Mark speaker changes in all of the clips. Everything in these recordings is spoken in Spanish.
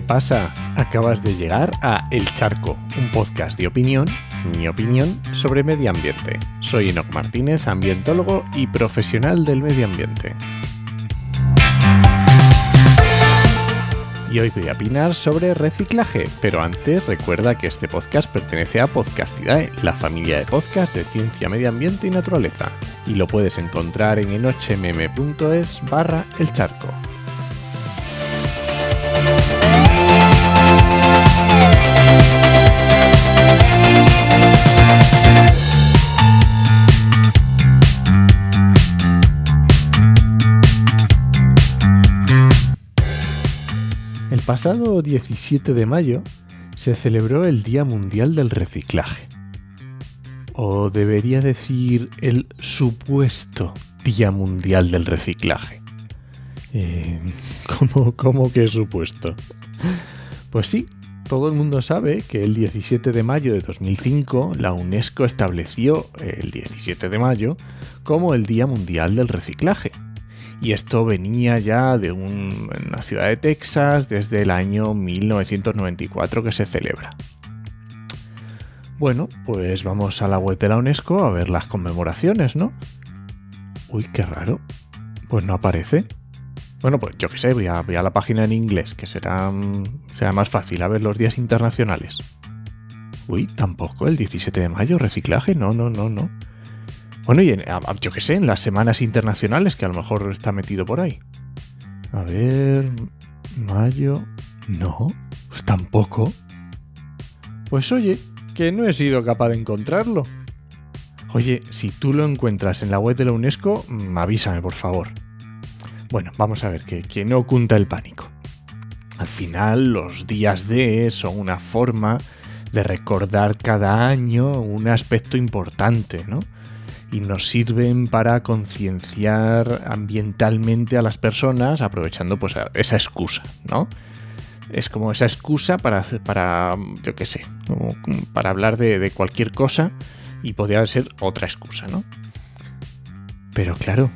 Speaker 1: ¿Qué pasa? Acabas de llegar a El Charco, un podcast de opinión, mi opinión, sobre medio ambiente. Soy Enoc Martínez, ambientólogo y profesional del medio ambiente. Y hoy voy a opinar sobre reciclaje, pero antes recuerda que este podcast pertenece a Podcastidae, la familia de podcasts de ciencia, medio ambiente y naturaleza, y lo puedes encontrar en enochmm.es barra el charco. Pasado 17 de mayo se celebró el Día Mundial del Reciclaje. O debería decir el supuesto Día Mundial del Reciclaje. Eh, ¿cómo, ¿Cómo que supuesto? Pues sí, todo el mundo sabe que el 17 de mayo de 2005 la UNESCO estableció el 17 de mayo como el Día Mundial del Reciclaje y esto venía ya de una ciudad de Texas desde el año 1994 que se celebra. Bueno, pues vamos a la web de la UNESCO a ver las conmemoraciones, ¿no? Uy, qué raro. Pues no aparece. Bueno, pues yo qué sé, voy a, la página en inglés, que será, mm, será más fácil a ver los días internacionales. Uy, tampoco, el 17 de mayo, reciclaje, no, no, no, no. Bueno, y en, yo qué sé, en las semanas internacionales, que a lo mejor está metido por ahí. A ver, mayo, no, pues tampoco. Pues oye, que no he sido capaz de encontrarlo. Oye, si tú lo encuentras en la web de la UNESCO, mm, avísame, por favor. Bueno, vamos a ver, que, que no oculta el pánico. Al final, los días D son una forma de recordar cada año un aspecto importante, ¿no? Y nos sirven para concienciar ambientalmente a las personas aprovechando pues esa excusa, ¿no? Es como esa excusa para, para yo qué sé, para hablar de, cualquier cosa y podría ser otra excusa, ¿no? Pero claro,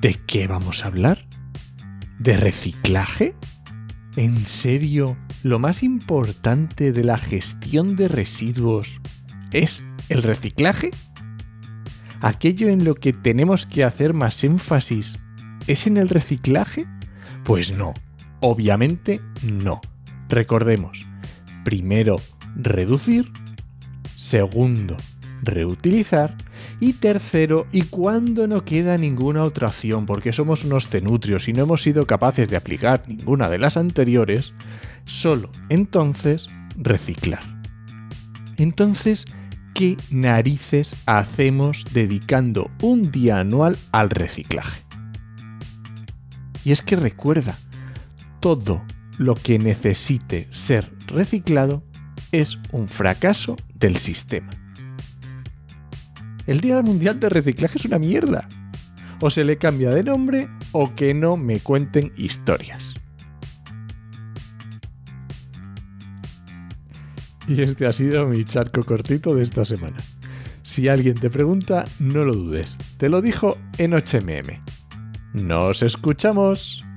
Speaker 1: ¿de qué vamos a hablar? ¿De reciclaje? ¿En serio? ¿Lo más importante de la gestión de residuos es el reciclaje? Aquello en lo que tenemos que hacer más énfasis es en el reciclaje? Pues no, obviamente no. Recordemos, primero, reducir, segundo, reutilizar y tercero, y cuando no queda ninguna otra opción porque somos unos cenutrios y no hemos sido capaces de aplicar ninguna de las anteriores, solo entonces reciclar. Entonces, ¿qué narices hacemos dedicando un día anual al reciclaje? Y es que recuerda, todo lo que necesite ser reciclado es un fracaso del sistema. El Día Mundial de Reciclaje es una mierda. O se le cambia de nombre o que no me cuenten historias. Y este ha sido mi charco cortito de esta semana. Si alguien te pregunta, no lo dudes. Te lo dijo en HMM. ¡Nos escuchamos!